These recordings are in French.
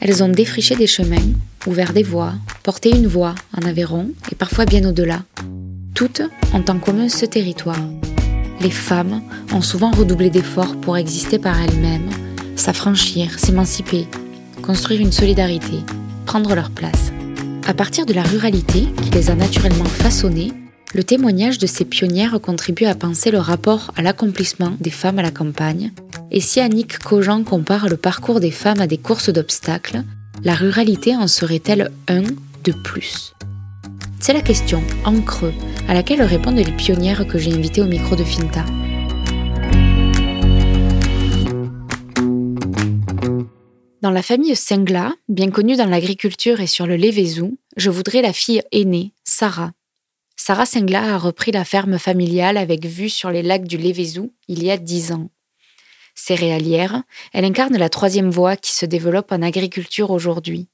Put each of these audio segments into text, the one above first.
Elles ont défriché des chemins, ouvert des voies, porté une voix en Aveyron et parfois bien au-delà. Toutes ont en commun ce territoire. Les femmes ont souvent redoublé d'efforts pour exister par elles-mêmes, s'affranchir, s'émanciper, construire une solidarité, prendre leur place. À partir de la ruralité qui les a naturellement façonnées, le témoignage de ces pionnières contribue à penser le rapport à l'accomplissement des femmes à la campagne. Et si Annick Cogent compare le parcours des femmes à des courses d'obstacles, la ruralité en serait-elle un de plus? C'est la question, en creux, à laquelle répondent les pionnières que j'ai invitées au micro de Finta. Dans la famille Sengla, bien connue dans l'agriculture et sur le Lévézou, je voudrais la fille aînée, Sarah, Sarah Sengla a repris la ferme familiale avec vue sur les lacs du Lévézou il y a dix ans. Céréalière, elle incarne la troisième voie qui se développe en agriculture aujourd'hui.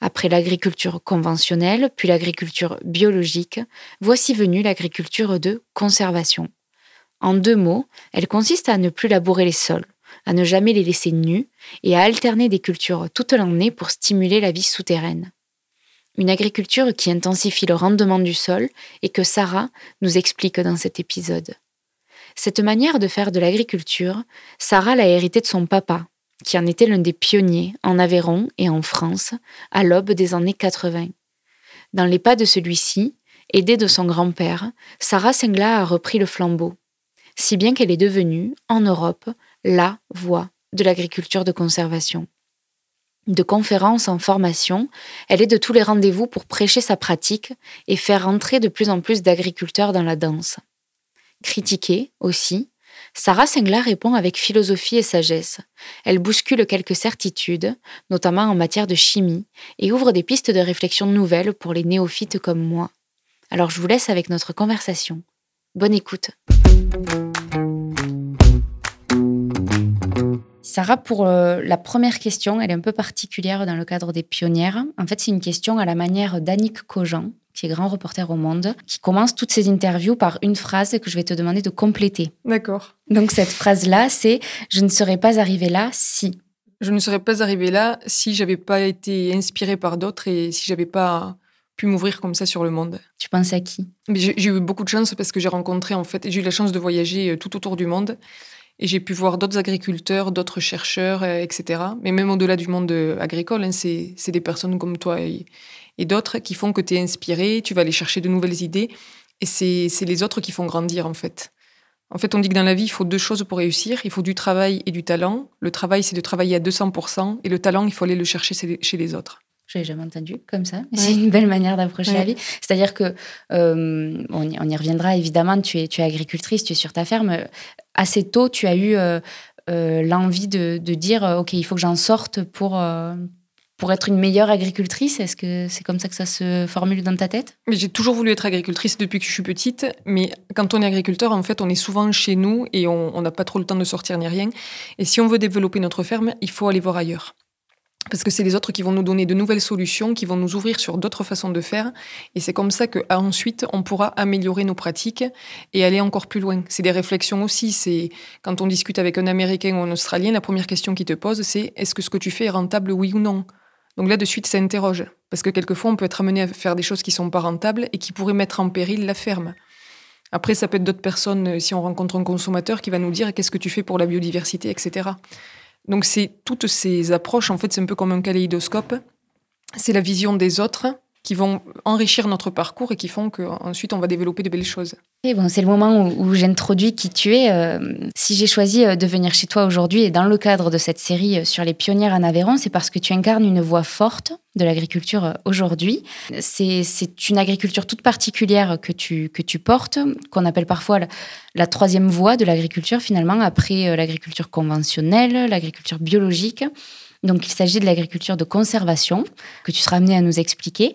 Après l'agriculture conventionnelle, puis l'agriculture biologique, voici venue l'agriculture de conservation. En deux mots, elle consiste à ne plus labourer les sols, à ne jamais les laisser nus et à alterner des cultures toute l'année pour stimuler la vie souterraine une agriculture qui intensifie le rendement du sol et que Sarah nous explique dans cet épisode. Cette manière de faire de l'agriculture, Sarah l'a héritée de son papa, qui en était l'un des pionniers en Aveyron et en France à l'aube des années 80. Dans les pas de celui-ci, aidée de son grand-père, Sarah Sengla a repris le flambeau, si bien qu'elle est devenue, en Europe, la voix de l'agriculture de conservation de conférences en formation, elle est de tous les rendez-vous pour prêcher sa pratique et faire entrer de plus en plus d'agriculteurs dans la danse. Critiquée aussi, Sarah Sengla répond avec philosophie et sagesse. Elle bouscule quelques certitudes, notamment en matière de chimie, et ouvre des pistes de réflexion nouvelles pour les néophytes comme moi. Alors je vous laisse avec notre conversation. Bonne écoute. Sarah, pour euh, la première question, elle est un peu particulière dans le cadre des pionnières. En fait, c'est une question à la manière d'Annick Cogent, qui est grand reporter au Monde, qui commence toutes ses interviews par une phrase que je vais te demander de compléter. D'accord. Donc cette phrase-là, c'est ⁇ Je ne serais pas arrivée là si ⁇ Je ne serais pas arrivée là si j'avais pas été inspirée par d'autres et si j'avais pas pu m'ouvrir comme ça sur le monde. Tu penses à qui? J'ai eu beaucoup de chance parce que j'ai rencontré en fait, j'ai eu la chance de voyager euh, tout autour du monde et j'ai pu voir d'autres agriculteurs, d'autres chercheurs, euh, etc. Mais même au-delà du monde euh, agricole, hein, c'est des personnes comme toi et, d'autres qui font que tu es inspiré, tu vas aller chercher de nouvelles idées. Et c'est les autres qui font grandir, en fait. En fait, on dit que dans la vie, il faut deux choses pour réussir. Il faut du travail et du talent. Le travail, c'est de travailler à 200%. Et le talent, il faut aller le chercher chez les autres. Je l'ai jamais entendu comme ça. C'est une belle manière d'approcher la vie. C'est-à-dire que, euh, on, y, reviendra évidemment, tu es, tu es agricultrice, tu es sur ta ferme. Assez tôt, tu as eu euh, euh, l'envie de, dire, OK, il faut que j'en sorte pour, pour être une meilleure agricultrice. Est-ce que c'est comme ça que ça se formule dans ta tête? J'ai toujours voulu être agricultrice depuis que je suis petite. Mais quand on est agriculteur, en fait, on est souvent chez nous et on n'a pas trop le temps de sortir ni rien. Et si on veut développer notre ferme, il faut aller voir ailleurs parce que c'est les autres qui vont nous donner de nouvelles solutions, qui vont nous ouvrir sur d'autres façons de faire. Et c'est comme ça qu'ensuite, on pourra améliorer nos pratiques et aller encore plus loin. C'est des réflexions aussi. C'est quand on discute avec un Américain ou un Australien, la première question qu'il te pose, c'est est-ce que ce que tu fais est rentable, oui ou non? Donc là, de suite, ça interroge. Parce que quelquefois, on peut être amené à faire des choses qui sont pas rentables et qui pourraient mettre en péril la ferme. Après, ça peut être d'autres personnes, euh, si on rencontre un consommateur qui va nous dire qu'est-ce que tu fais pour la biodiversité, etc. Donc c'est toutes ces approches, en fait, c'est un peu comme un kaléidoscope. C'est la vision des autres qui vont enrichir notre parcours et qui font qu'ensuite on va développer de belles choses. Et bon, c'est le moment où, j'introduis qui tu es. Euh, si j'ai choisi euh, de venir chez toi aujourd'hui et dans le cadre de cette série euh, sur les pionnières en Aveyron, c'est parce que tu incarnes une voix forte de l'agriculture aujourd'hui. C'est une agriculture toute particulière que tu, que tu portes, qu'on appelle parfois la, la troisième voie de l'agriculture finalement, après l'agriculture conventionnelle, l'agriculture biologique. Donc, il s'agit de l'agriculture de conservation que tu seras amené à nous expliquer.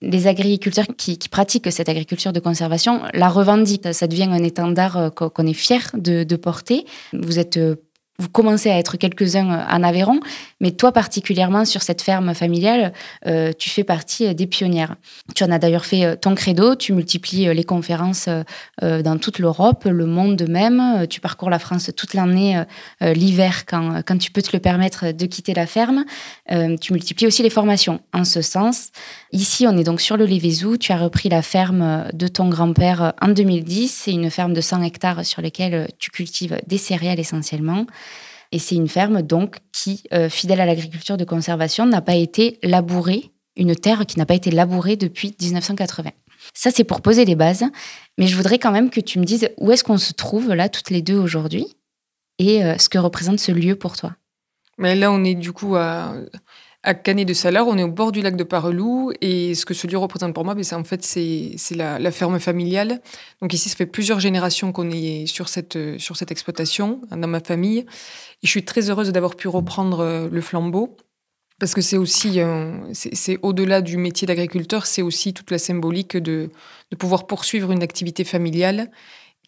Les agriculteurs qui, pratiquent cette agriculture de conservation la revendiquent. Ça devient un étendard euh, qu'on est fier de, porter. Vous êtes euh, vous commencez à être quelques-uns euh, en Aveyron, mais toi particulièrement sur cette ferme familiale, euh, tu fais partie euh, des pionnières. Tu en as d'ailleurs fait ton credo, tu multiplies les conférences dans toute l'Europe, le monde même, tu parcours la France toute l'année, l'hiver quand, quand tu peux te le permettre de quitter la ferme. Tu multiplies aussi les formations en ce sens. Ici, on est donc sur le Lévézou, tu as repris la ferme de ton grand-père en 2010, c'est une ferme de 100 hectares sur lesquels tu cultives des céréales essentiellement. Et c'est une ferme donc qui, euh, fidèle à l'agriculture de conservation, n'a pas été labourée, une terre qui n'a pas été labourée depuis 1980. Ça, c'est pour poser les bases. Mais je voudrais quand même que tu me dises où est-ce qu'on se trouve là, toutes les deux aujourd'hui, et euh, ce que représente ce lieu pour toi. Mais là, on est du coup à, à Canet de Salard, on est au bord du lac de Parelou et ce que ce lieu représente pour moi, ben, c'est en fait c'est la, ferme familiale. Donc ici, ça fait plusieurs générations qu'on est sur cette exploitation dans ma famille. Et je suis très heureuse d'avoir pu reprendre euh, le flambeau parce que c'est aussi c'est au-delà du métier d'agriculteur, c'est aussi toute la symbolique de de pouvoir poursuivre une activité familiale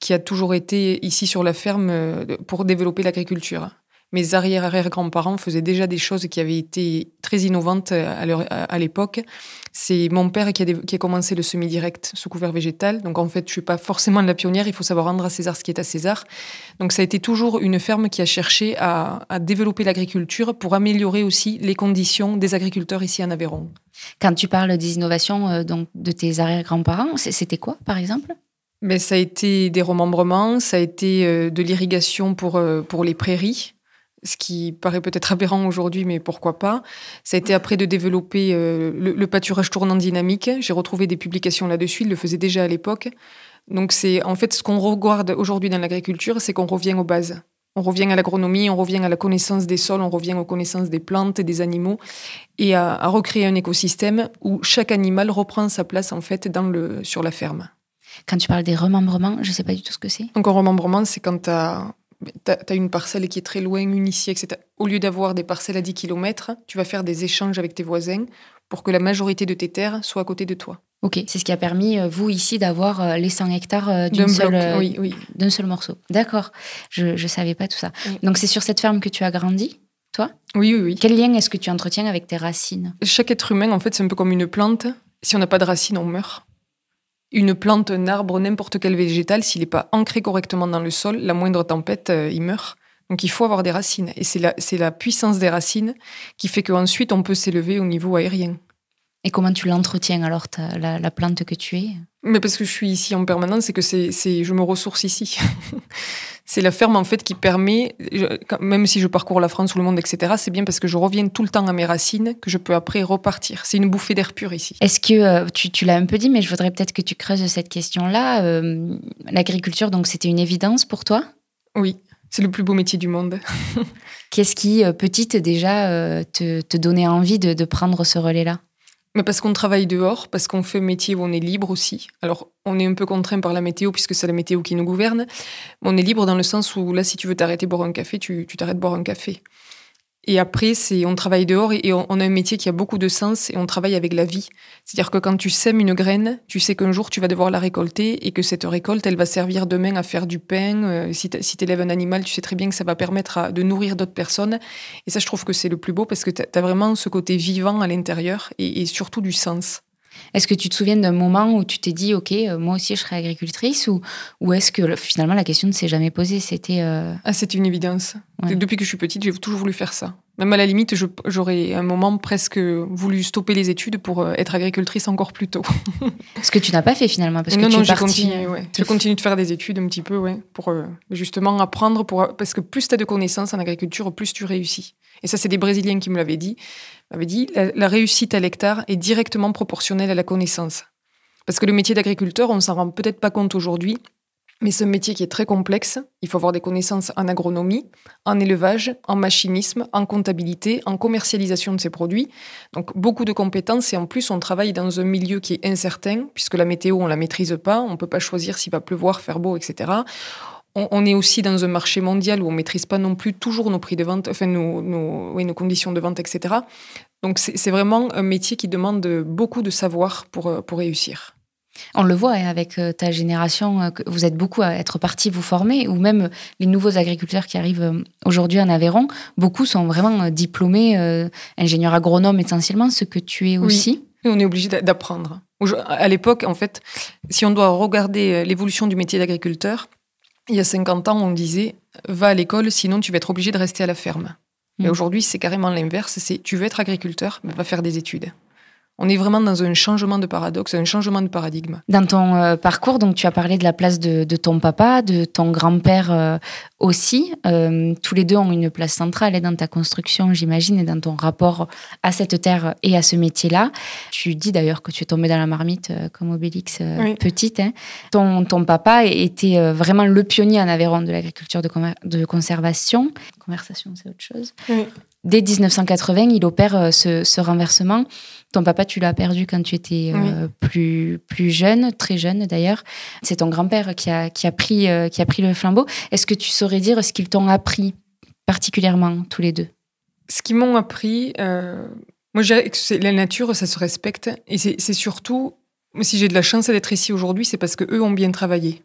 qui a toujours été ici sur la ferme euh, pour développer l'agriculture mes arrière-arrière-grands-parents faisaient déjà des choses qui avaient été très innovantes à l'époque. C'est mon père qui a, qui a, commencé le semi-direct sous couvert végétal. Donc en fait, je suis pas forcément de la pionnière. Il faut savoir rendre à César ce qui est à César. Donc ça a été toujours une ferme qui a cherché à, à développer l'agriculture pour améliorer aussi les conditions des agriculteurs ici en Aveyron. Quand tu parles des innovations euh, donc de tes arrière-grands-parents, c'était quoi par exemple? Mais ça a été des remembrements, ça a été euh, de l'irrigation pour, euh, pour les prairies ce qui paraît peut-être aberrant aujourd'hui, mais pourquoi pas. Ça a été après de développer euh, le, pâturage tournant dynamique. J'ai retrouvé des publications là-dessus, il le faisait déjà à l'époque. Donc c'est en fait ce qu'on regarde aujourd'hui dans l'agriculture, c'est qu'on revient aux bases. On revient à l'agronomie, on revient à la connaissance des sols, on revient aux connaissances des plantes et des animaux, et à, recréer un écosystème où chaque animal reprend sa place en fait dans le, sur la ferme. Quand tu parles des remembrements, je ne sais pas du tout ce que c'est. Donc un remembrement, c'est quand tu as tu as, une parcelle qui est très loin, ici, etc. Au lieu d'avoir des parcelles à 10 km, tu vas faire des échanges avec tes voisins pour que la majorité de tes terres soient à côté de toi. Ok, c'est ce qui a permis, euh, vous, ici, d'avoir euh, les 100 hectares euh, d'un seul, oui, seul morceau. D'accord, je ne savais pas tout ça. Donc c'est sur cette ferme que tu as grandi toi? Oui, oui, oui. Quel lien est-ce que tu entretiens avec tes racines? Chaque être humain, en fait, c'est un peu comme une plante. Si on n'a pas de racines, on meurt une plante, un arbre, n'importe quel végétal, s'il n'est pas ancré correctement dans le sol, la moindre tempête, euh, il meurt. Donc il faut avoir des racines. Et c'est la, la puissance des racines qui fait qu'ensuite on peut s'élever au niveau aérien. Et comment tu l'entretiens alors, la, la, plante que tu es? Mais parce que je suis ici en permanence et que c'est, je me ressource ici. c'est la ferme en fait qui permet, même si je parcours la France ou le monde, etc., c'est bien parce que je reviens tout le temps à mes racines que je peux après repartir. C'est une bouffée d'air pur ici. Est-ce que, euh, tu, tu l'as un peu dit, mais je voudrais peut-être que tu creuses cette question-là. Euh, l'agriculture, donc c'était une évidence pour toi? Oui. C'est le plus beau métier du monde. Qu'est-ce qui, euh, petite déjà, te, te donnait envie de, de prendre ce relais-là? Mais parce qu'on travaille dehors, parce qu'on fait un métier où on est libre aussi. Alors, on est un peu contraint par la météo, puisque c'est la météo qui nous gouverne. Mais on est libre dans le sens où, là, si tu veux t'arrêter boire un café, tu t'arrêtes boire un café. Et après, c'est on travaille dehors et, on, a un métier qui a beaucoup de sens et on travaille avec la vie. C'est-à-dire que quand tu sèmes une graine, tu sais qu'un jour tu vas devoir la récolter et que cette récolte, elle va servir demain à faire du pain. Euh, si tu élèves un animal, tu sais très bien que ça va permettre de nourrir d'autres personnes. Et ça, je trouve que c'est le plus beau parce que tu vraiment ce côté vivant à l'intérieur et surtout du sens. Est-ce que tu te souviens d'un moment où tu t'es dit, OK, euh, moi aussi je serai agricultrice ou, ou est-ce que finalement la question ne s'est jamais posée C'était. Euh, ah, c'est une évidence. Depuis que je suis petite, j'ai toujours voulu faire ça. Même à la limite, j'aurais un moment presque voulu stopper les études pour euh, être agricultrice encore plus tôt. Ce que tu n'as pas fait finalement, parce que non, tu non, j'ai continué, ouais. Je continue de faire des études un petit peu, ouais, pour justement apprendre, pour, parce que plus tu as de connaissances en agriculture, plus tu réussis. Et ça, c'est des Brésiliens qui me l'avaient dit avait dit la, réussite à l'hectare est directement proportionnelle à la connaissance. Parce que le métier d'agriculteur, on ne s'en rend peut-être pas compte aujourd'hui, mais c'est un métier qui est très complexe. Il faut avoir des connaissances en agronomie, en élevage, en machinisme, en comptabilité, en commercialisation de ses produits. Donc beaucoup de compétences et en plus on travaille dans un milieu qui est incertain puisque la météo on la maîtrise pas, on peut pas choisir s'il va pleuvoir, faire beau, etc on, est aussi dans un marché mondial où on maîtrise pas non plus toujours nos prix de vente, enfin nos, nos, conditions de vente, etc. Donc c'est vraiment un métier qui demande beaucoup de savoir pour, pour réussir. On le voit hein, avec euh, ta génération, euh, vous êtes beaucoup à être partis vous former, ou même les nouveaux agriculteurs qui arrivent euh, aujourd'hui en Aveyron, beaucoup sont vraiment diplômés, ingénieurs agronomes essentiellement, ce que tu es aussi. Oui, on est obligé d'apprendre. À l'époque, en fait, si on doit regarder l'évolution du métier d'agriculteur, il y a 50 ans, on disait va à l'école, sinon tu vas être obligé de rester à la ferme. Et mm. aujourd'hui, c'est carrément l'inverse. C'est tu veux être agriculteur, mais va faire des études. On est vraiment dans un changement de paradoxe, un changement de paradigme. Dans ton euh, parcours, donc tu as parlé de la place de, ton papa, de ton grand-père euh, aussi. Euh, tous les deux ont une place centrale hein, dans ta construction, j'imagine, et dans ton rapport à cette terre et à ce métier-là. Tu dis d'ailleurs que tu es tombée dans la marmite comme Obélix petite. Hein. Ton, ton, papa était vraiment le pionnier en Aveyron de l'agriculture de, de, conservation. Conversation, c'est autre chose. Dès 1980, il opère ce, ce renversement. Ton papa, tu l'as perdu quand tu étais euh, plus, plus jeune, très jeune d'ailleurs. C'est ton grand-père qui a, qui, a pris, euh, qui a pris le flambeau. Est-ce que tu saurais dire ce qu'ils t'ont appris particulièrement, tous les deux? Ce qu'ils m'ont appris, euh, moi je dirais que la nature, ça se respecte. Et c'est surtout, si j'ai de la chance d'être ici aujourd'hui, c'est parce qu'eux ont bien travaillé.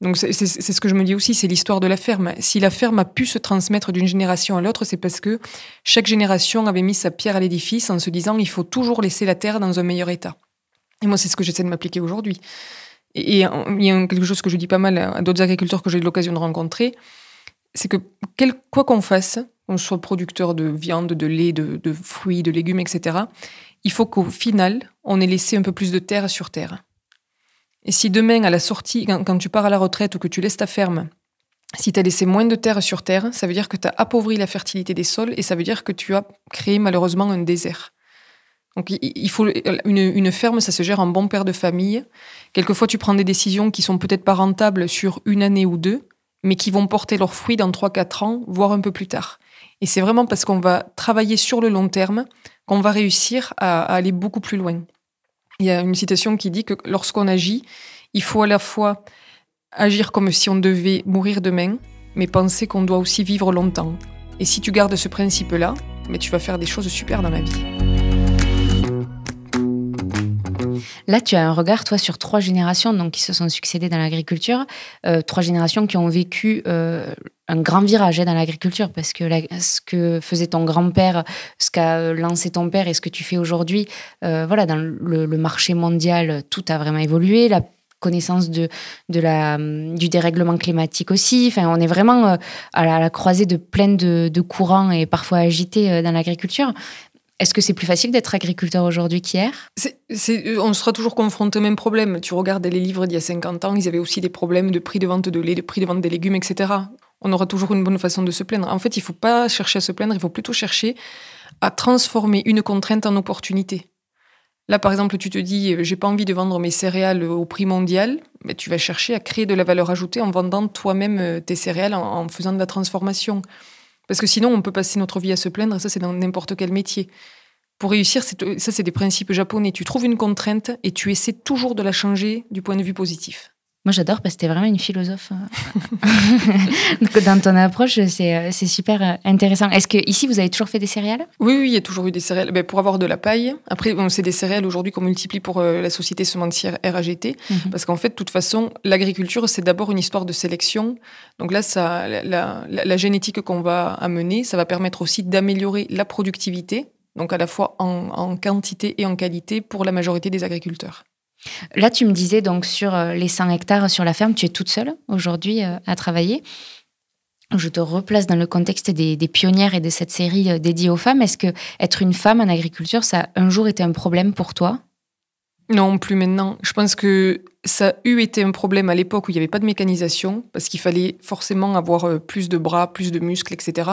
Donc c'est ce que je me dis aussi, c'est l'histoire de la ferme. Si la ferme a pu se transmettre d'une génération à l'autre, c'est parce que chaque génération avait mis sa pierre à l'édifice en se disant il faut toujours laisser la terre dans un meilleur état. Et moi, c'est ce que j'essaie de m'appliquer aujourd'hui. Et, il y a quelque chose que je dis pas mal à d'autres agriculteurs que j'ai eu l'occasion de rencontrer, c'est que quoi qu'on fasse, qu'on soit producteur de viande, de lait, de fruits, de légumes, etc., il faut qu'au final, on ait laissé un peu plus de terre sur terre. Et si demain, à la sortie, quand, tu pars à la retraite ou que tu laisses ta ferme, si tu as laissé moins de terre sur terre, ça veut dire que tu as appauvri la fertilité des sols et ça veut dire que tu as créé malheureusement un désert. Donc il faut une, ferme, ça se gère en bon père de famille. Quelquefois, tu prends des décisions qui sont peut-être pas rentables sur une année ou deux, mais qui vont porter leurs fruits dans 3-4 ans, voire un peu plus tard. Et c'est vraiment parce qu'on va travailler sur le long terme qu'on va réussir à aller beaucoup plus loin. Il y a une citation qui dit que lorsqu'on agit, il faut à la fois agir comme si on devait mourir demain, mais penser qu'on doit aussi vivre longtemps. Et si tu gardes ce principe-là, mais tu vas faire des choses super dans la vie. Là, tu as un regard, toi, sur trois générations donc, qui se sont succédées dans l'agriculture, euh, trois générations qui ont vécu euh, un grand virage hein, dans l'agriculture parce que ce que faisait ton grand-père, ce qu'a lancé ton père et ce que tu fais aujourd'hui, euh, voilà, dans le, marché mondial, tout a vraiment évolué. La connaissance de, du dérèglement climatique aussi. Enfin, on est vraiment euh, à la, croisée de plein de, courants et parfois agités euh, dans l'agriculture. Est-ce que c'est plus facile d'être agriculteur aujourd'hui qu'hier? On sera toujours confronté au même problème. Tu regardes les livres d'il y a 50 ans, ils avaient aussi des problèmes de prix de vente de lait, de prix de vente des légumes, etc on aura toujours une bonne façon de se plaindre. En fait, il ne faut pas chercher à se plaindre, il faut plutôt chercher à transformer une contrainte en opportunité. Là, par exemple, tu te dis, euh, j'ai pas envie de vendre mes céréales au prix mondial, mais tu vas chercher à créer de la valeur ajoutée en vendant toi-même euh, tes céréales, en, faisant de la transformation. Parce que sinon, on peut passer notre vie à se plaindre, et ça, c'est dans n'importe quel métier. Pour réussir, ça, c'est des principes japonais. Tu trouves une contrainte et tu essaies toujours de la changer du point de vue positif. Moi, j'adore parce que es vraiment une philosophe. Euh. Donc, dans ton approche, c'est euh, super euh, intéressant. Est-ce que ici, vous avez toujours fait des céréales? Oui, oui, il y a toujours eu des céréales. Ben, pour avoir de la paille. Après, bon, c'est des céréales aujourd'hui qu'on multiplie pour la société semencière RAGT. Mhm. Parce qu'en fait, de toute façon, l'agriculture, c'est d'abord une histoire de sélection. Donc là, ça, la, la génétique qu'on va amener, ça va permettre aussi d'améliorer la productivité. Donc à la fois en, en quantité et en qualité pour la majorité des agriculteurs. Là, tu me disais donc sur euh, les 100 hectares sur la ferme, tu es toute seule aujourd'hui euh, à travailler. Je te replace dans le contexte des, pionnières et de cette série euh, dédiée aux femmes. Est-ce que être une femme en agriculture, ça a un jour été un problème pour toi? Non, plus maintenant. Je pense que ça a eu été un problème à l'époque où il n'y avait pas de mécanisation, parce qu'il fallait forcément avoir plus de bras, plus de muscles, etc.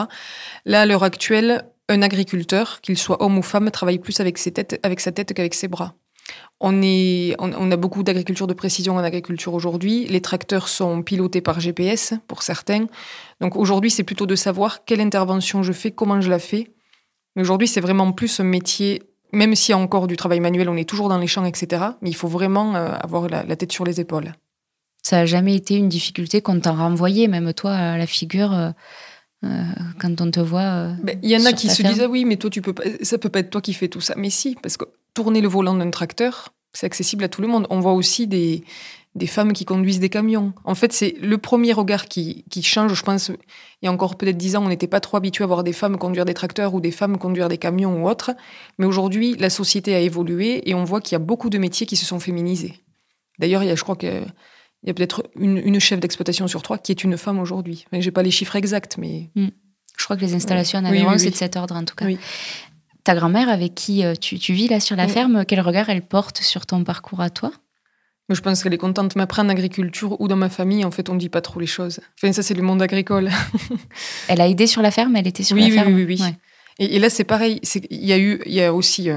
Là, à l'heure actuelle, un agriculteur, qu'il soit homme ou femme, travaille plus avec, sa tête qu'avec ses bras. On, est, on, a beaucoup d'agriculture de précision en agriculture aujourd'hui. Les tracteurs sont pilotés par GPS pour certains. Donc aujourd'hui, c'est plutôt de savoir quelle intervention je fais, comment je la fais. Mais aujourd'hui, c'est vraiment plus un métier, même s'il y a encore du travail manuel, on est toujours dans les champs, etc. Mais il faut vraiment euh, avoir la, tête sur les épaules. Ça n'a jamais été une difficulté qu'on t'a renvoyé, même toi, à la figure euh, euh, quand on te voit. Ben, il y en a qui se disent ah oui, mais toi, tu peux pas, ça peut pas être toi qui fais tout ça. Mais si, parce que tourner le volant d'un tracteur, C'est accessible à tout le monde. On voit aussi des, des femmes qui conduisent des camions. En fait, c'est le premier regard qui, qui, change. Je pense, il y a encore peut-être dix ans, on n'était pas trop habitué à voir des femmes conduire des tracteurs ou des femmes conduire des camions ou autres. Mais aujourd'hui, la société a évolué et on voit qu'il y a beaucoup de métiers qui se sont féminisés. D'ailleurs, il y a, je crois qu'il y a peut-être une, chef d'exploitation sur trois qui est une femme aujourd'hui. Je n'ai pas les chiffres exacts, mais... Hmm. Je crois que les installations en Aveyron, c'est de cet ordre en tout cas. Ta grand-mère avec qui euh, tu, tu, vis là sur la ferme, quel regard elle porte sur ton parcours à toi? Je pense qu'elle est contente. Mais après, en agriculture ou dans ma famille, en fait, on ne dit pas trop les choses. Enfin, ça, c'est le monde agricole. elle a aidé sur la ferme Elle était sur la ferme Oui, oui, oui. Et, là, c'est pareil. Il y, a eu, il y a aussi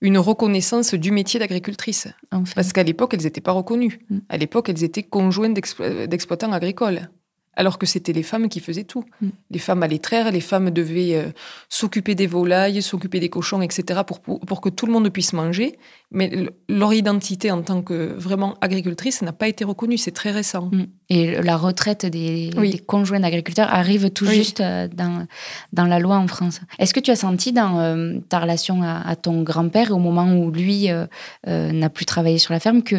une reconnaissance du métier d'agricultrice. Parce qu'à l'époque, elles n'étaient pas reconnues. Mm. À l'époque, elles étaient conjointes d'exploitants agricoles alors que c'était les femmes qui faisaient tout. Mm. Les femmes allaient traire, les femmes devaient euh, s'occuper des volailles, s'occuper des cochons, etc., pour, pour, que tout le monde puisse manger. Mais leur identité en tant que vraiment agricultrice n'a pas été reconnue, c'est très récent. Mm. Et la retraite des, conjoints d'agriculteurs arrive tout juste euh, dans, dans la loi en France. Est-ce que tu as senti dans euh, ta relation à, ton grand-père, au moment où lui n'a plus travaillé sur la ferme, que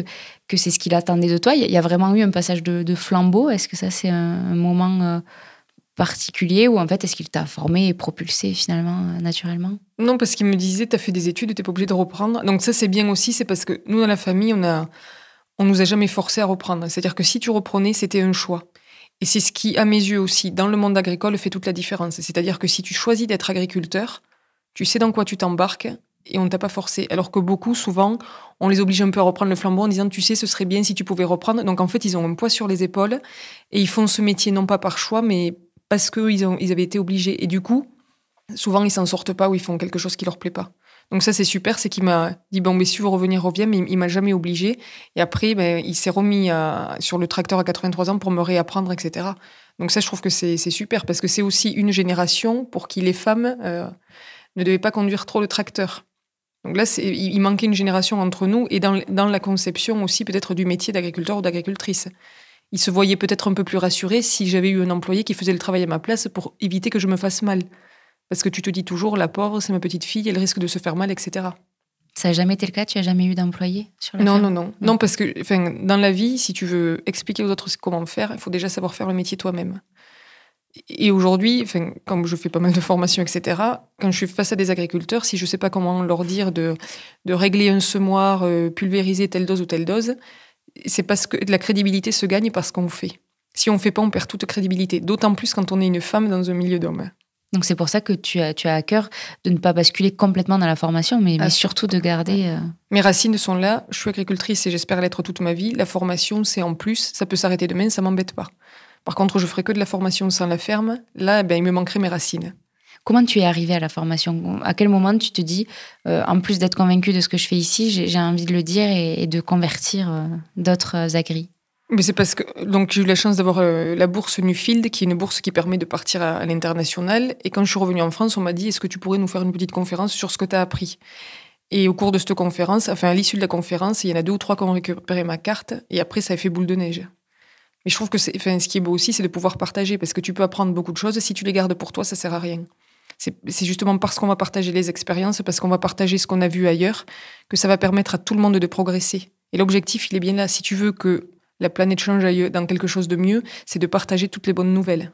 que c'est ce qu'il attendait de toi. Il y a vraiment eu un passage de, flambeau. Est-ce que ça, c'est un, moment euh, particulier ou en fait, est-ce qu'il t'a formé et propulsé finalement, euh, naturellement? Non, parce qu'il me disait, tu as fait des études, tu n'es pas obligé de reprendre. Donc ça, c'est bien aussi, c'est parce que nous, dans la famille, on a, on nous a jamais forcé à reprendre. C'est-à-dire que si tu reprenais, c'était un choix. Et c'est ce qui, à mes yeux aussi, dans le monde agricole, fait toute la différence. C'est-à-dire que si tu choisis d'être agriculteur, tu sais dans quoi tu t'embarques et on ne t'a pas forcé. Alors que beaucoup, souvent, on les oblige un peu à reprendre le flambeau en disant, tu sais, ce serait bien si tu pouvais reprendre. Donc en fait, ils ont un poids sur les épaules et ils font ce métier non pas par choix, mais parce qu'ils ils avaient été obligés. Et du coup, souvent, ils s'en sortent pas ou ils font quelque chose qui leur plaît pas. Donc ça, c'est super, c'est qu'il m'a dit, bon, mais si tu veux revenir, reviens, mais il m'a jamais obligé. Et après, ben, il s'est remis sur le tracteur à 83 ans pour me réapprendre, etc. Donc ça, je trouve que c'est super parce que c'est aussi une génération pour qui les femmes euh, ne devaient pas conduire trop le tracteur. Donc là, il manquait une génération entre nous et dans, la conception aussi peut-être du métier d'agriculteur ou d'agricultrice. Il se voyait peut-être un peu plus rassuré si j'avais eu un employé qui faisait le travail à ma place pour éviter que je me fasse mal. Parce que tu te dis toujours, la pauvre, c'est ma petite fille, elle risque de se faire mal, etc. Ça n'a jamais été le cas? Tu n'as jamais eu d'employé sur la non, non, non, non. parce que dans la vie, si tu veux expliquer aux autres comment faire, il faut déjà savoir faire le métier toi-même. Et aujourd'hui, enfin, comme je fais pas mal de formations, etc., quand je suis face à des agriculteurs, si je ne sais pas comment leur dire de, de régler un semoir, euh, pulvériser telle dose ou telle dose, c'est parce que la crédibilité se gagne parce qu'on fait. Si on ne fait pas, on perd toute crédibilité. D'autant plus quand on est une femme dans un milieu d'hommes. Donc c'est pour ça que tu as, tu as à cœur de ne pas basculer complètement dans la formation, mais, mais surtout de garder... Euh, Mes racines sont là, je suis agricultrice et j'espère l'être toute ma vie. La formation, c'est en plus, ça peut s'arrêter demain, ça m'embête pas. Par contre, je ferai que de la formation sans la ferme. Là, ben, il me manquerait mes racines. Comment tu es arrivé à la formation? À quel moment tu te dis, euh, en plus d'être convaincu de ce que je fais ici, j'ai envie de le dire et, de convertir euh, d'autres euh, agris mais c'est parce que donc j'ai eu la chance d'avoir la bourse Newfield, qui est une bourse qui permet de partir à, l'international. Et quand je suis revenue en France, on m'a dit est-ce que tu pourrais nous faire une petite conférence sur ce que tu as appris? Et au cours de cette conférence, enfin à l'issue de la conférence, il y en a deux ou trois qui ont récupéré ma carte. Et après, ça a fait boule de neige. Mais je trouve que ce qui est beau aussi, c'est de pouvoir partager, parce que tu peux apprendre beaucoup de choses. Si tu les gardes pour toi, ça sert à rien. C'est justement parce qu'on va partager les expériences, parce qu'on va partager ce qu'on a vu ailleurs, que ça va permettre à tout le monde de progresser. Et l'objectif, il est bien là. Si tu veux que la planète change dans quelque chose de mieux, c'est de partager toutes les bonnes nouvelles.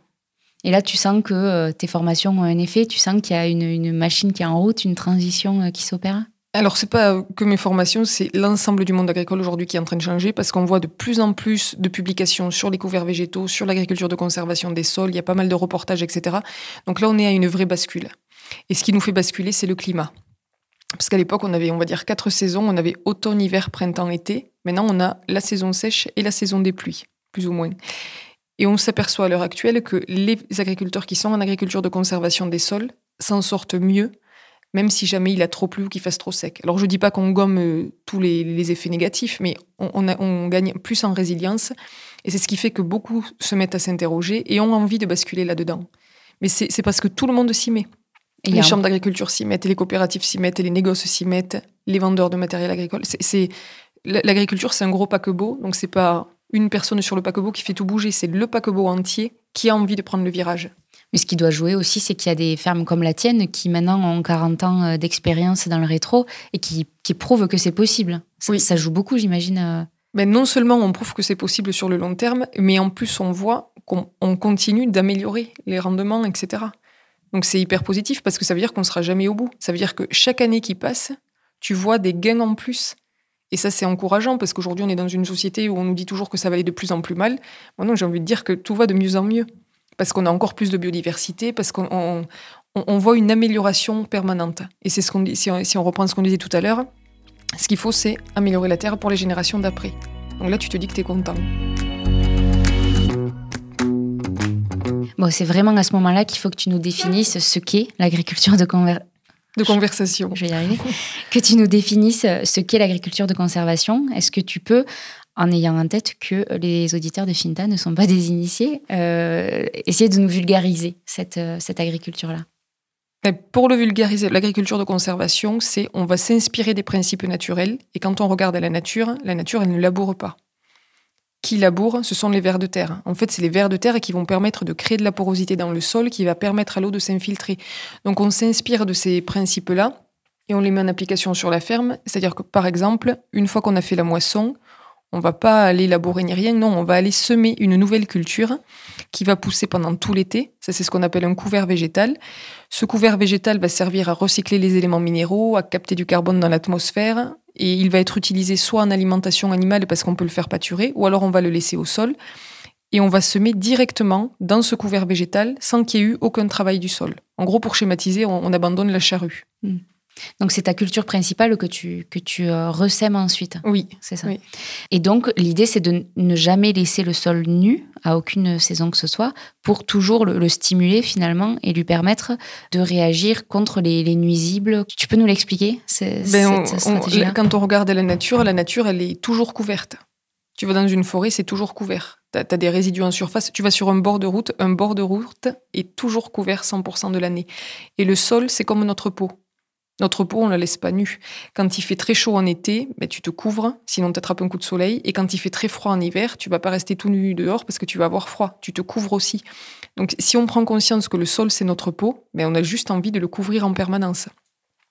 Et là, tu sens que euh, tes formations ont un effet, tu sens qu'il y a une, une, machine qui est en route, une transition euh, qui s'opère? Alors, c'est pas que mes formations, c'est l'ensemble du monde agricole aujourd'hui qui est en train de changer parce qu'on voit de plus en plus de publications sur les couverts végétaux, sur l'agriculture de conservation des sols, il y a pas mal de reportages, etc. Donc là, on est à une vraie bascule. Et ce qui nous fait basculer, c'est le climat. Parce qu'à l'époque, on avait, on va dire, quatre saisons. On avait automne, hiver, printemps, été. Maintenant, on a la saison sèche et la saison des pluies, plus ou moins. Et on s'aperçoit à l'heure actuelle que les agriculteurs qui sont en agriculture de conservation des sols s'en sortent mieux même si jamais il a trop plu ou qu'il fasse trop sec. Alors je ne dis pas qu'on gomme euh, tous les, effets négatifs, mais on, gagne plus en résilience, et c'est ce qui fait que beaucoup se mettent à s'interroger et ont envie de basculer là-dedans. Mais c'est parce que tout le monde s'y met. les chambres d'agriculture s'y mettent, les coopératives s'y mettent, les négoces s'y mettent, les vendeurs de matériel agricole. C'est L'agriculture, c'est un gros paquebot, donc c'est pas une personne sur le paquebot qui fait tout bouger. C'est le paquebot entier qui a envie de prendre le virage. Mais ce qui doit jouer aussi, c'est qu'il y a des fermes comme la tienne qui maintenant ont 40 ans euh, d'expérience dans le rétro et qui, prouvent que c'est possible. Ça, ça joue beaucoup, j'imagine. Euh. Mais non seulement on prouve que c'est possible sur le long terme, mais en plus on voit qu'on continue d'améliorer les rendements, etc. Donc c'est hyper positif parce que ça veut dire qu'on ne sera jamais au bout. Ça veut dire que chaque année qui passe, tu vois des gains en plus. Et ça, c'est encourageant parce qu'aujourd'hui, on est dans une société où on nous dit toujours que ça va aller de plus en plus mal. Moi, j'ai envie de dire que tout va de mieux en mieux. Parce qu'on a encore plus de biodiversité, parce qu'on on, voit une amélioration permanente. Et c'est ce qu'on si on, si on reprend ce qu'on disait tout à l'heure, ce qu'il faut, c'est améliorer la Terre pour les générations d'après. Donc là, tu te dis que tu es content. Bon, c'est vraiment à ce moment-là qu'il faut que tu nous définisses ce qu'est l'agriculture de, de conversation. Je vais y arriver. que tu nous définisses ce qu'est l'agriculture de conservation. Est-ce que tu peux, en ayant en tête que les auditeurs de Finta ne sont pas des initiés, euh, essayer de nous vulgariser cette, euh, agriculture-là pour le vulgariser, l'agriculture de conservation, c'est on va s'inspirer des principes naturels et quand on regarde la nature, la nature, elle ne laboure pas qui labourent, ce sont les vers de terre. En fait, c'est les vers de terre qui vont permettre de créer de la porosité dans le sol, qui va permettre à l'eau de s'infiltrer. Donc on s'inspire de ces principes-là et on les met en application sur la ferme. C'est-à-dire que, par exemple, une fois qu'on a fait la moisson, on va pas aller labourer ni rien, non, on va aller semer une nouvelle culture qui va pousser pendant tout l'été. Ça, c'est ce qu'on appelle un couvert végétal. Ce couvert végétal va servir à recycler les éléments minéraux, à capter du carbone dans l'atmosphère, et il va être utilisé soit en alimentation animale parce qu'on peut le faire pâturer, ou alors on va le laisser au sol et on va semer directement dans ce couvert végétal sans qu'il y ait eu aucun travail du sol. En gros, pour schématiser, on, abandonne la charrue. Hmm. Donc c'est ta culture principale que tu, que tu euh, ressèmes ensuite. Oui. C'est ça. Et donc l'idée c'est de ne jamais laisser le sol nu à aucune saison que ce soit pour toujours le, stimuler finalement et lui permettre de réagir contre les, nuisibles. Tu peux nous l'expliquer ben, Quand on regarde la nature, la nature elle est toujours couverte. Tu vas dans une forêt, c'est toujours couvert. Tu as, des résidus en surface. Tu vas sur un bord de route, un bord de route est toujours couvert 100% de l'année. Et le sol, c'est comme notre peau. Notre peau, on la laisse pas nue. Quand il fait très chaud en été, ben, tu te couvres, sinon tu attrapes un coup de soleil. Et quand il fait très froid en hiver, tu vas pas rester tout nu dehors parce que tu vas avoir froid. Tu te couvres aussi. Donc si on prend conscience que le sol, c'est notre peau, ben, on a juste envie de le couvrir en permanence.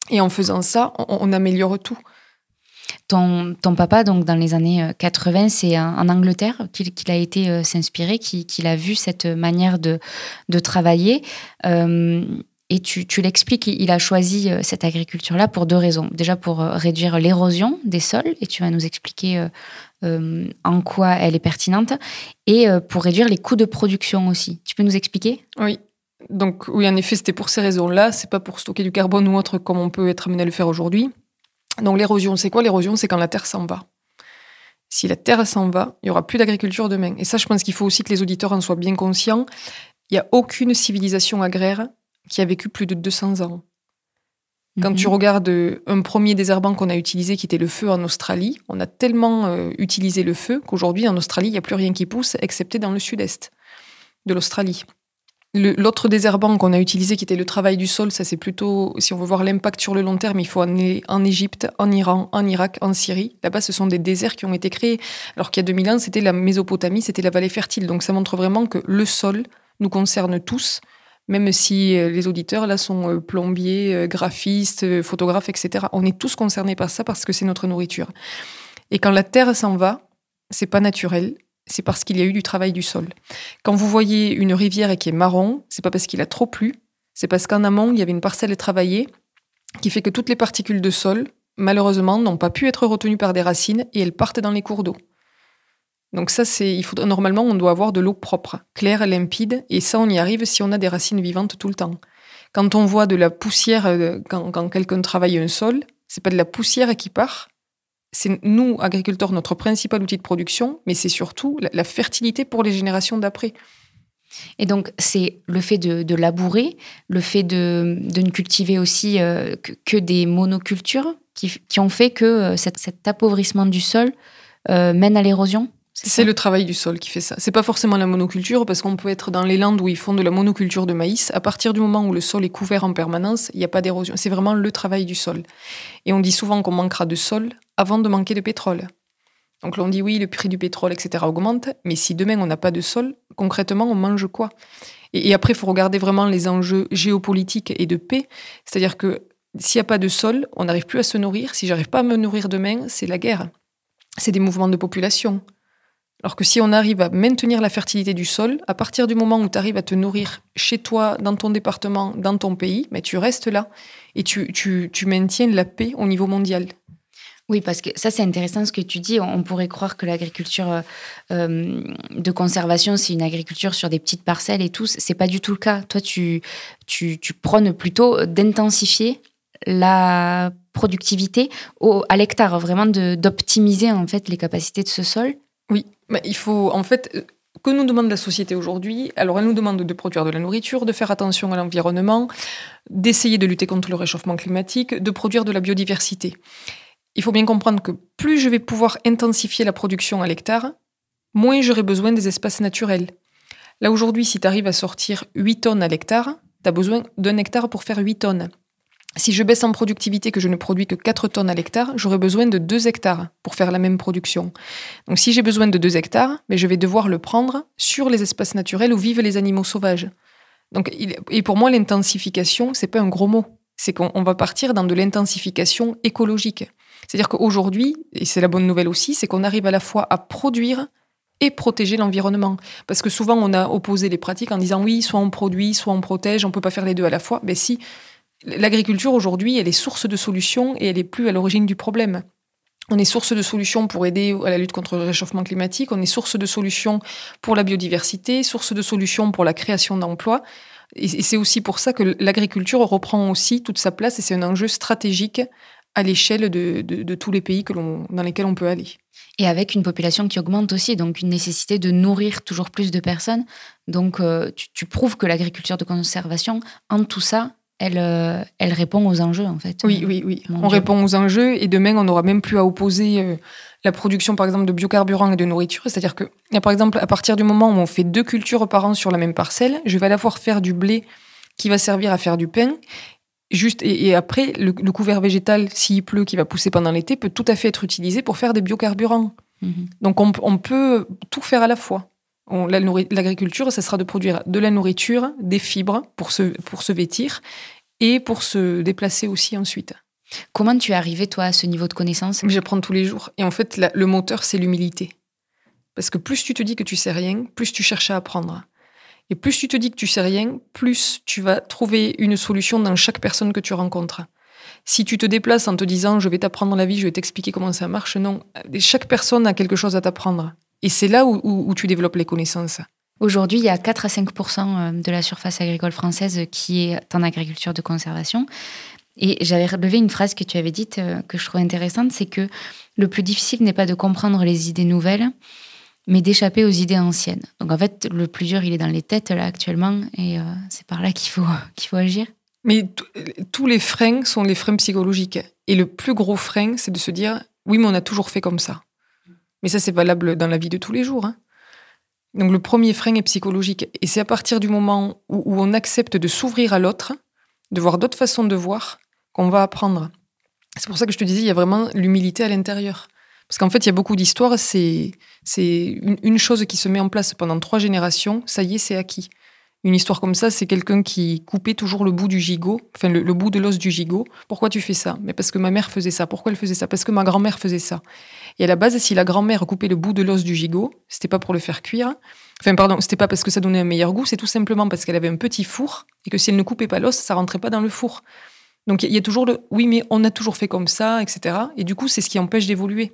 Et en faisant ça, on, améliore tout. Ton, papa, donc dans les années 80, euh, c'est en Angleterre qu'il a été euh, s'inspirer, qu'il a vu cette manière de, de travailler. Euh, et tu, l'expliques, il a choisi euh, cette agriculture-là pour deux raisons. Déjà pour euh, réduire l'érosion des sols, et tu vas nous expliquer euh, en quoi elle est pertinente, et pour réduire les coûts de production aussi. Tu peux nous expliquer? Oui. Donc oui, en effet, c'était pour ces raisons-là. C'est pas pour stocker du carbone ou autre comme on peut être amené à le faire aujourd'hui. Donc l'érosion, c'est quoi? L'érosion, c'est quand la terre s'en va. Si la terre s'en va, il y aura plus d'agriculture demain. Et ça, je pense qu'il faut aussi que les auditeurs en soient bien conscients. Il n'y a aucune civilisation agraire qui a vécu plus de 200 ans. Quand tu mhm. regardes euh, un premier désherbant qu'on a utilisé, qui était le feu en Australie, on a tellement euh, utilisé le feu qu'aujourd'hui, en Australie, il n'y a plus rien qui pousse, excepté dans le sud-est de l'Australie. L'autre désherbant qu'on a utilisé, qui était le travail du sol, ça c'est plutôt, si on veut voir l'impact sur le long terme, il faut aller en Égypte, en Iran, en Irak, en Syrie. Là-bas, ce sont des déserts qui ont été créés. Alors qu'il y a 2000 ans, c'était la Mésopotamie, c'était la vallée fertile. Donc ça montre vraiment que le sol nous concerne tous même si euh, les auditeurs là sont euh, plombiers, euh, graphistes, photographes, etc. On est tous concernés par ça parce que c'est notre nourriture. Et quand la terre s'en va, c'est pas naturel, c'est parce qu'il y a eu du travail du sol. Quand vous voyez une rivière qui est marron, c'est pas parce qu'il a trop plu, c'est parce qu'en amont, il y avait une parcelle travaillée qui fait que toutes les particules de sol, malheureusement, n'ont pas pu être retenues par des racines et elles partent dans les cours d'eau. Donc ça, c'est, il faut, normalement, on doit avoir de l'eau propre, claire, limpide, et ça, on y arrive si on a des racines vivantes tout le temps. Quand on voit de la poussière, euh, quand, quelqu'un travaille un sol, c'est pas de la poussière qui part, c'est nous, agriculteurs, notre principal outil de production, mais c'est surtout la, fertilité pour les générations d'après. Et donc, c'est le fait de, labourer, le fait de, ne cultiver aussi euh, que, des monocultures qui, ont fait que euh, cet, appauvrissement du sol mène à l'érosion? C'est le travail du sol qui fait ça. C'est pas forcément la monoculture parce qu'on peut être dans les landes où ils font de la monoculture de maïs. À partir du moment où le sol est couvert en permanence, il n'y a pas d'érosion. C'est vraiment le travail du sol. Et on dit souvent qu'on manquera de sol avant de manquer de pétrole. Donc là, on dit oui, le prix du pétrole, etc. augmente, mais si demain on n'a pas de sol, concrètement, on mange quoi? Et, après, il faut regarder vraiment les enjeux géopolitiques et de paix. C'est-à-dire que s'il n'y a pas de sol, on n'arrive plus à se nourrir. Si j'arrive pas à me nourrir demain, c'est la guerre. C'est des mouvements de population. Alors que si on arrive à maintenir la fertilité du sol, à partir du moment où tu arrives à te nourrir chez toi, dans ton département, dans ton pays, mais tu restes là et tu, tu, tu maintiens la paix au niveau mondial. Oui, parce que ça, c'est intéressant ce que tu dis. On pourrait croire que l'agriculture euh, euh, de conservation, c'est une agriculture sur des petites parcelles et tout. C'est pas du tout le cas. Toi, tu, tu, tu prônes plutôt d'intensifier la productivité au, à l'hectare, vraiment d'optimiser en fait les capacités de ce sol. Oui, mais il faut en fait euh, que nous demande la société aujourd'hui Alors, elle nous demande de produire de la nourriture, de faire attention à l'environnement, d'essayer de lutter contre le réchauffement climatique, de produire de la biodiversité il faut bien comprendre que plus je vais pouvoir intensifier la production à l'hectare, moins j'aurai besoin des espaces naturels. Là aujourd'hui, si tu arrives à sortir 8 tonnes à l'hectare, tu as besoin d'un hectare pour faire 8 tonnes. Si je baisse en productivité que je ne produis que 4 tonnes à l'hectare, j'aurai besoin de 2 hectares pour faire la même production. Donc si j'ai besoin de 2 hectares, mais je vais devoir le prendre sur les espaces naturels où vivent les animaux sauvages. Donc, et pour moi, l'intensification, c'est pas un gros mot. C'est qu'on va partir dans de l'intensification écologique. C'est-à-dire qu'aujourd'hui, et c'est la bonne nouvelle aussi, c'est qu'on arrive à la fois à produire et protéger l'environnement. Parce que souvent, on a opposé les pratiques en disant oui, soit on produit, soit on protège, on ne peut pas faire les deux à la fois. Mais si, l'agriculture aujourd'hui, elle est source de solutions et elle est plus à l'origine du problème. On est source de solutions pour aider à la lutte contre le réchauffement climatique, on est source de solutions pour la biodiversité, source de solutions pour la création d'emplois. Et c'est aussi pour ça que l'agriculture reprend aussi toute sa place et c'est un enjeu stratégique à l'échelle de, tous les pays que dans lesquels on peut aller. Et avec une population qui augmente aussi, donc une nécessité de nourrir toujours plus de personnes. Donc euh, tu, prouves que l'agriculture de conservation, en tout ça, elle, euh, elle répond aux enjeux en fait. Oui, oui, oui. On répond aux enjeux et demain on n'aura même plus à opposer euh, la production par exemple de biocarburants et de nourriture. C'est-à-dire que, par exemple, à partir du moment où on fait deux cultures par an sur la même parcelle, je vais à la fois faire du blé qui va servir à faire du pain Juste, et, après, le, couvert végétal, s'il pleut, qui va pousser pendant l'été, peut tout à fait être utilisé pour faire des biocarburants. Mhm. Donc on, peut tout faire à la fois. L'agriculture, ça sera de produire de la nourriture, des fibres pour se, pour se vêtir et pour se déplacer aussi ensuite. Comment tu es arrivé, toi, à ce niveau de connaissance? J'apprends tous les jours. Et en fait, le moteur, c'est l'humilité. Parce que plus tu te dis que tu sais rien, plus tu cherches à apprendre. Et plus tu te dis que tu sais rien, plus tu vas trouver une solution dans chaque personne que tu rencontres. Si tu te déplaces en te disant je vais t'apprendre la vie, je vais t'expliquer comment ça marche, non. Chaque personne a quelque chose à t'apprendre. Et c'est là où, tu développes les connaissances. Aujourd'hui, il y a 4 à 5% euh, de la surface agricole française qui est en agriculture de conservation. Et j'avais relevé une phrase que tu avais dite euh, que je trouve intéressante, c'est que le plus difficile n'est pas de comprendre les idées nouvelles, mais d'échapper aux idées anciennes. Donc en fait, le plus dur, il est dans les têtes là actuellement, et euh, c'est par là qu'il faut, qu'il faut agir. Mais tous les freins sont les freins psychologiques. Et le plus gros frein, c'est de se dire, oui, mais on a toujours fait comme ça. Mais ça, c'est valable dans la vie de tous les jours. Hein. Donc le premier frein est psychologique. Et c'est à partir du moment où, on accepte de s'ouvrir à l'autre, de voir d'autres façons de voir, qu'on va apprendre. C'est pour ça que je te disais, il y a vraiment l'humilité à l'intérieur. Parce qu'en fait, il y a beaucoup d'histoires, c'est une, chose qui se met en place pendant trois générations, ça y est, c'est acquis. Une histoire comme ça, c'est quelqu'un qui coupait toujours le bout du gigot, enfin le, bout de l'os du gigot. Pourquoi tu fais ça? Mais parce que ma mère faisait ça. Pourquoi elle faisait ça? Parce que ma grand-mère faisait ça. Et à la base, si la grand-mère coupait le bout de l'os du gigot, c'était pas pour le faire cuire. Enfin, pardon, c'était pas parce que ça donnait un meilleur goût, c'est tout simplement parce qu'elle avait un petit four et que si elle ne coupait pas l'os, ça rentrait pas dans le four. Donc il y a toujours le oui, mais on a toujours fait comme ça, etc. Et du coup, c'est ce qui empêche d'évoluer.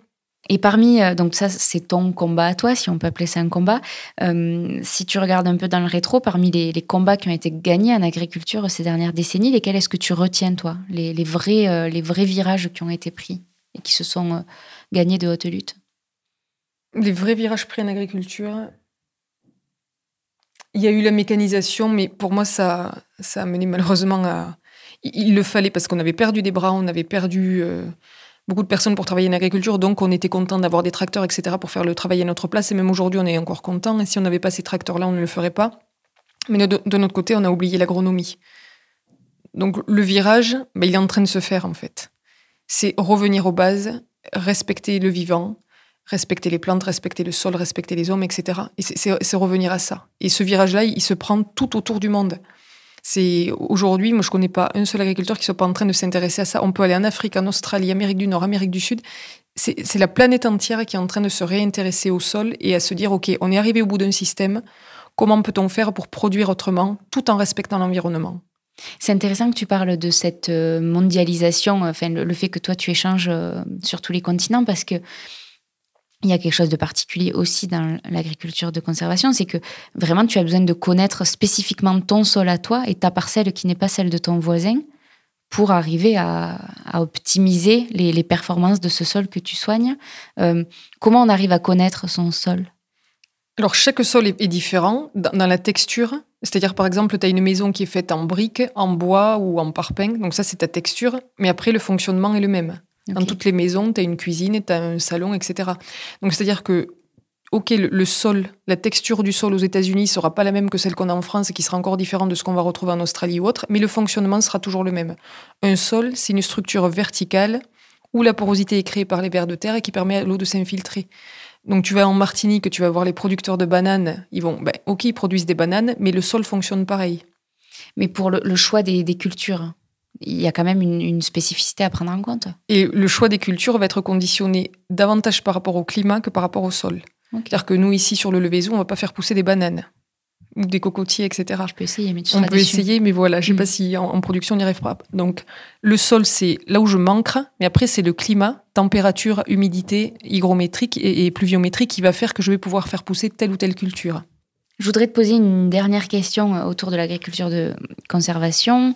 Et parmi, euh, donc ça c'est ton combat à toi, si on peut appeler ça un combat, euh, si tu regardes un peu dans le rétro, parmi les, combats qui ont été gagnés en agriculture ces dernières décennies, lesquels est-ce que tu retiens toi? Les, vrais, euh, les vrais virages qui ont été pris? Et qui se sont gagnés de haute lutte Les vrais virages pris en agriculture, il y a eu la mécanisation, mais pour moi ça, ça a mené malheureusement à... Il le fallait parce qu'on avait perdu des bras, on avait perdu beaucoup de personnes pour travailler en agriculture, donc on était content d'avoir des tracteurs, etc., pour faire le travail à notre place. Et même aujourd'hui, on est encore content. Et si on n'avait pas ces tracteurs-là, on ne le ferait pas. Mais de, notre côté, on a oublié l'agronomie. Donc le virage, ben, il est en train de se faire en fait. C'est revenir aux bases, respecter le vivant, Respecter les plantes, respecter le sol, respecter les hommes, etc. Et c'est revenir à ça. Et ce virage-là, il se prend tout autour du monde. C'est aujourd'hui, moi je connais pas un seul agriculteur qui soit pas en train de s'intéresser à ça. On peut aller en Afrique, en Australie, Amérique du Nord, Amérique du Sud. C'est la planète entière qui est en train de se réintéresser au sol et à se dire ok, on est arrivé au bout d'un système. Comment peut-on faire pour produire autrement, tout en respectant l'environnement? C'est intéressant que tu parles de cette euh, mondialisation, enfin le, fait que toi tu échanges euh, sur tous les continents, parce que il y a quelque chose de particulier aussi dans l'agriculture de conservation, c'est que vraiment tu as besoin de connaître spécifiquement ton sol à toi et ta parcelle qui n'est pas celle de ton voisin pour arriver à, optimiser les, performances de ce sol que tu soignes. Euh, comment on arrive à connaître son sol? Alors chaque sol est, différent dans, la texture. C'est-à-dire par exemple, tu as une maison qui est faite en briques, en bois ou en parpaing, donc ça c'est ta texture, mais après le fonctionnement est le même. Dans toutes les maisons, tu as une cuisine, tu as un salon, etc. Donc, c'est-à-dire que, OK, le, sol, la texture du sol aux États-Unis sera pas la même que celle qu'on a en France et qui sera encore différente de ce qu'on va retrouver en Australie ou autre, mais le fonctionnement sera toujours le même. Un sol, c'est une structure verticale où la porosité est créée par les vers de terre et qui permet à l'eau de s'infiltrer. Donc tu vas en Martinique, tu vas voir les producteurs de bananes, ils vont, ben, ok, ils produisent des bananes, mais le sol fonctionne pareil. Mais pour le, choix des, cultures, il y a quand même une, spécificité à prendre en compte. Et le choix des cultures va être conditionné davantage par rapport au climat que par rapport au sol. C'est-à-dire que nous, ici, sur le Levézou, on va pas faire pousser des bananes ou des cocotiers, etc. Je peux essayer, mais tu On peut essayer, mais voilà, je sais mm. pas si en, production on n'y arrive pas. Donc, le sol, c'est là où je manque, mais après, c'est le climat, température, humidité, hygrométrique et, et pluviométrique qui va faire que je vais pouvoir faire pousser telle ou telle culture. Je voudrais te poser une dernière question euh, autour de l'agriculture de conservation,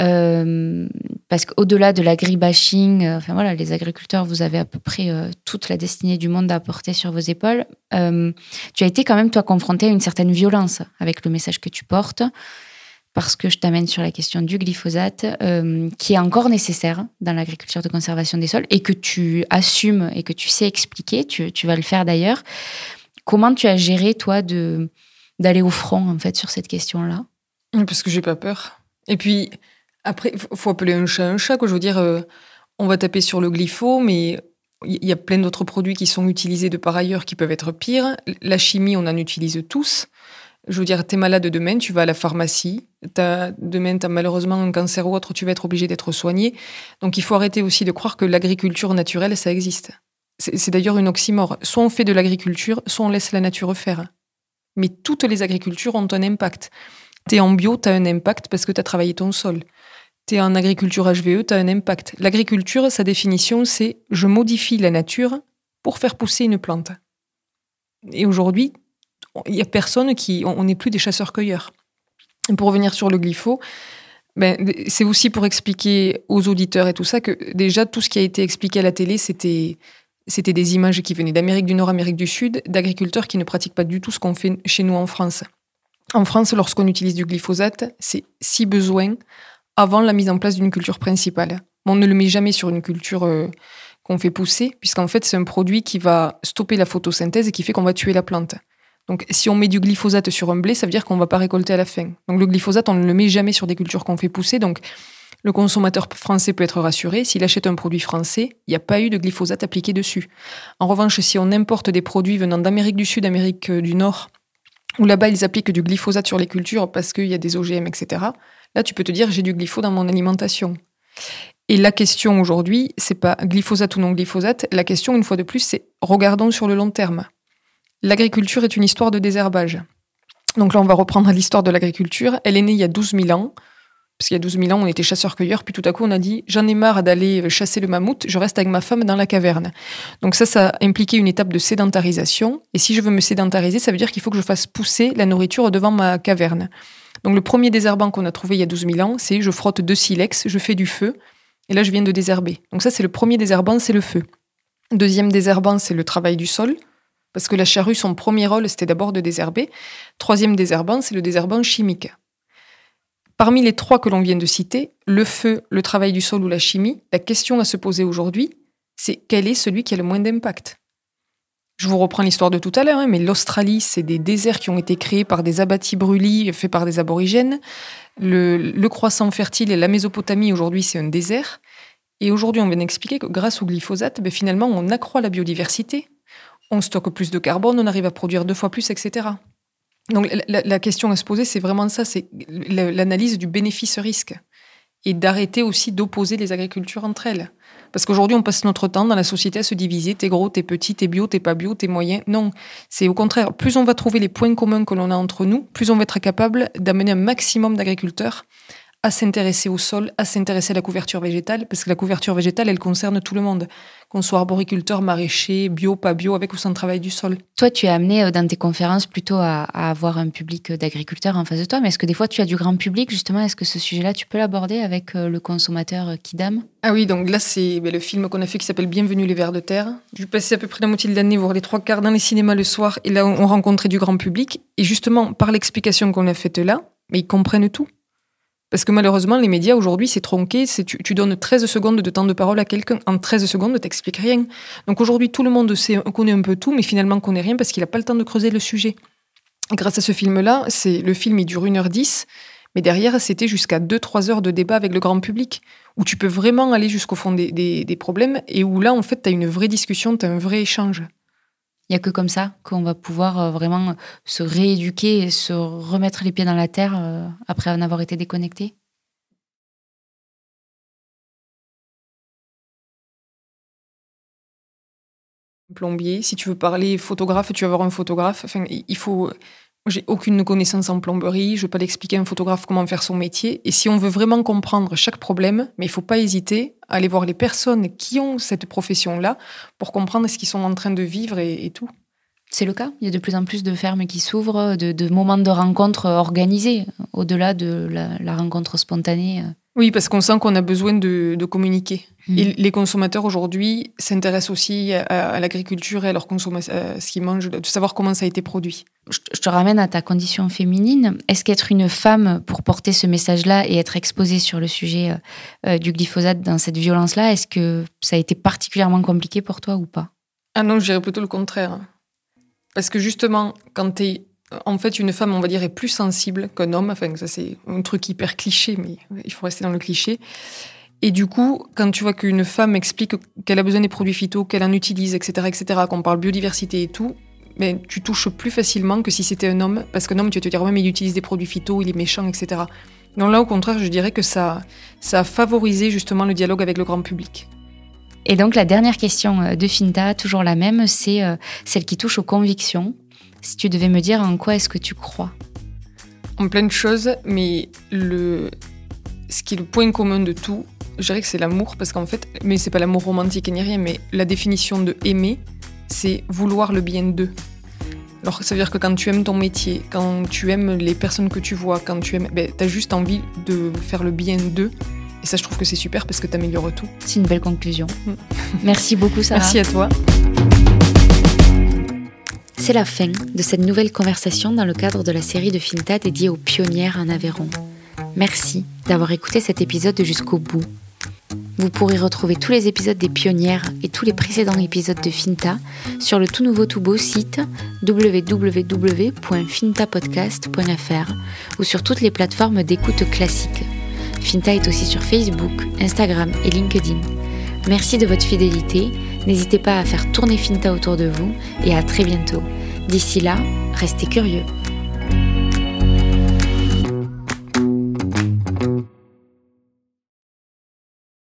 euh, parce qu'au-delà de l'agribashing, euh, enfin voilà, les agriculteurs, vous avez à peu près toute la destinée du monde à porter sur vos épaules. tu as été quand même toi confronté à une certaine violence avec le message que tu portes, parce que je t'amène sur la question du glyphosate, qui est encore nécessaire dans l'agriculture de conservation des sols et que tu assumes et que tu sais expliquer. Tu vas le faire d'ailleurs. Comment tu as géré toi de d'aller au front en fait sur cette question-là Parce que j'ai pas peur. Et puis après, faut appeler un chat un chat. Je veux dire, euh, on va taper sur le glypho, mais il y a plein d'autres produits qui sont utilisés de par ailleurs qui peuvent être pires. La chimie, on en utilise tous. Je veux dire, tu es malade demain, tu vas à la pharmacie. As, demain, tu as malheureusement un cancer ou autre, tu vas être obligé d'être soigné. Donc il faut arrêter aussi de croire que l'agriculture naturelle, ça existe. C'est d'ailleurs une oxymore. Soit on fait de l'agriculture, soit on laisse la nature faire mais toutes les agricultures ont un impact. Tu es en bio, tu as un impact parce que tu as travaillé ton sol. Tu es en agriculture HVE, tu as un impact. L'agriculture, sa définition, c'est je modifie la nature pour faire pousser une plante. Et aujourd'hui, il n'y a personne qui. On n'est plus des chasseurs-cueilleurs. Pour revenir sur le glypho, ben, c'est aussi pour expliquer aux auditeurs et tout ça que déjà tout ce qui a été expliqué à la télé, c'était c'était des images qui venaient d'Amérique du Nord, Amérique du Sud, d'agriculteurs qui ne pratiquent pas du tout ce qu'on fait chez nous en France. En France, lorsqu'on utilise du glyphosate, c'est si besoin avant la mise en place d'une culture principale. On ne le met jamais sur une culture euh, qu'on fait pousser, puisqu'en fait, c'est un produit qui va stopper la photosynthèse et qui fait qu'on va tuer la plante. Donc, si on met du glyphosate sur un blé, ça veut dire qu'on ne va pas récolter à la fin. Donc, le glyphosate, on ne le met jamais sur des cultures qu'on fait pousser. Donc, le consommateur français peut être rassuré, s'il achète un produit français, il n'y a pas eu de glyphosate appliqué dessus. En revanche, si on importe des produits venant d'Amérique du Sud, Amérique du Nord, où là-bas ils appliquent du glyphosate sur les cultures parce qu'il y a des OGM, etc., là tu peux te dire j'ai du glyphosate dans mon alimentation. Et la question aujourd'hui, c'est pas glyphosate ou non glyphosate, la question une fois de plus, c'est regardons sur le long terme. L'agriculture est une histoire de désherbage. Donc là, on va reprendre l'histoire de l'agriculture. Elle est née il y a 12 000 ans. Parce qu'il y a 12 000 ans, on était chasseurs-cueilleurs, puis tout à coup, on a dit J'en ai marre d'aller chasser le mammouth, je reste avec ma femme dans la caverne. Donc, ça, ça a impliqué une étape de sédentarisation. Et si je veux me sédentariser, ça veut dire qu'il faut que je fasse pousser la nourriture devant ma caverne. Donc, le premier désherbant qu'on a trouvé il y a 12 000 ans, c'est je frotte deux silex, je fais du feu, et là, je viens de désherber. Donc, ça, c'est le premier désherbant, c'est le feu. Deuxième désherbant, c'est le travail du sol. Parce que la charrue, son premier rôle, c'était d'abord de désherber. Troisième désherbant, c'est le désherbant chimique. Parmi les trois que l'on vient de citer, le feu, le travail du sol ou la chimie, la question à se poser aujourd'hui, c'est quel est celui qui a le moins d'impact? Je vous reprends l'histoire de tout à l'heure, hein, mais l'Australie, c'est des déserts qui ont été créés par des abattis brûlis faits par des aborigènes. Le, croissant fertile et la Mésopotamie, aujourd'hui, c'est un désert. Et aujourd'hui, on vient d'expliquer que grâce au glyphosate, ben, finalement, on accroît la biodiversité, on stocke plus de carbone, on arrive à produire deux fois plus, etc. Donc la, question à se poser, c'est vraiment ça, c'est l'analyse du bénéfice-risque et d'arrêter aussi d'opposer les agricultures entre elles. Parce qu'aujourd'hui, on passe notre temps dans la société à se diviser, t'es gros, t'es petit, t'es bio, t'es pas bio, t'es moyen. Non, c'est au contraire, plus on va trouver les points communs que l'on a entre nous, plus on va être capable d'amener un maximum d'agriculteurs à s'intéresser au sol, à s'intéresser à la couverture végétale, parce que la couverture végétale, elle concerne tout le monde, qu'on soit arboriculteur, maraîcher, bio, pas bio, avec ou sans travail du sol. Toi, tu es amené euh, dans tes conférences plutôt à, avoir un public euh, d'agriculteurs en face de toi, mais est-ce que des fois tu as du grand public, justement? Est-ce que ce sujet-là, tu peux l'aborder avec euh, le consommateur Kidam? Ah oui, donc là, c'est ben, le film qu'on a fait qui s'appelle Bienvenue les vers de terre. Je passais à peu près la moitié de l'année, voire les trois quarts dans les cinémas le soir, et là, on rencontrait du grand public. Et justement, par l'explication qu'on a faite là, mais ils comprennent tout. Parce que malheureusement, les médias aujourd'hui, c'est tronqué. Tu, tu, donnes 13 secondes de temps de parole à quelqu'un. En 13 secondes, ne t'explique rien. Donc aujourd'hui, tout le monde sait, connaît un peu tout, mais finalement connaît rien parce qu'il n'a pas le temps de creuser le sujet. grâce à ce film-là, c'est le film, il dure 1h10. Mais derrière, c'était jusqu'à 2-3 heures de débat avec le grand public, où tu peux vraiment aller jusqu'au fond des, des, problèmes et où là, en fait, tu as une vraie discussion, tu as un vrai échange. Il n'y a que comme ça qu'on va pouvoir euh, vraiment se rééduquer et se remettre les pieds dans la terre euh, après en avoir été déconnecté Plombier, si tu veux parler photographe, tu vas avoir un photographe. Il faut j'ai aucune connaissance en plomberie, je ne vais pas l'expliquer à un photographe comment faire son métier. Et si on veut vraiment comprendre chaque problème, mais il faut pas hésiter à aller voir les personnes qui ont cette profession-là pour comprendre ce qu'ils sont en train de vivre et, tout. C'est le cas. Il y a de plus en plus de fermes qui s'ouvrent, de, moments de rencontre organisés, au-delà de la rencontre spontanée. Oui, parce qu'on sent qu'on a besoin de, communiquer. Mm. Et les consommateurs aujourd'hui s'intéressent aussi à, l'agriculture et à leur consommation, ce qu'ils mangent, de savoir comment ça a été produit. Je, te ramène à ta condition féminine. Est-ce qu'être une femme pour porter ce message-là et être exposée sur le sujet euh, euh, du glyphosate dans cette violence-là, est-ce que ça a été particulièrement compliqué pour toi ou pas? Ah non, je dirais plutôt le contraire. Parce que justement, quand tu es en fait, une femme, on va dire, est plus sensible qu'un homme. Enfin, ça, c'est un truc hyper cliché, mais il faut rester dans le cliché. Et du coup, quand tu vois qu'une femme explique qu'elle a besoin des produits phyto, qu'elle en utilise, etc., etc., qu'on parle biodiversité et tout, mais tu touches plus facilement que si c'était un homme, parce qu'un homme, tu vas te dire, ouais, mais il utilise des produits phyto, il est méchant, etc. Donc là, au contraire, je dirais que ça, ça a favorisé justement le dialogue avec le grand public. Et donc, la dernière question euh, de Finta, toujours la même, c'est euh, celle qui touche aux convictions. Si tu devais me dire en quoi est-ce que tu crois? En plein de choses, mais le... ce qui est le point commun de tout, je dirais que c'est l'amour, parce qu'en fait, mais c'est pas l'amour romantique ni rien, mais la définition de aimer, c'est vouloir le bien d'eux. Alors ça veut dire que quand tu aimes ton métier, quand tu aimes les personnes que tu vois, quand tu aimes, ben, as juste envie de faire le bien d'eux. Et ça, je trouve que c'est super parce que tu améliores tout. C'est une belle conclusion. Mm. Merci beaucoup, Sarah. Merci à toi. C'est la fin de cette nouvelle conversation dans le cadre de la série de Finta dédiée aux pionnières en Aveyron. Merci d'avoir écouté cet épisode jusqu'au bout. Vous pourrez retrouver tous les épisodes des pionnières et tous les précédents épisodes de Finta sur le tout nouveau tout beau site www.fintapodcast.fr ou sur toutes les plateformes d'écoute classiques. Finta est aussi sur Facebook, Instagram et LinkedIn. Merci de votre fidélité N'hésitez pas à faire tourner Finta autour de vous et à très bientôt. D'ici là, restez curieux.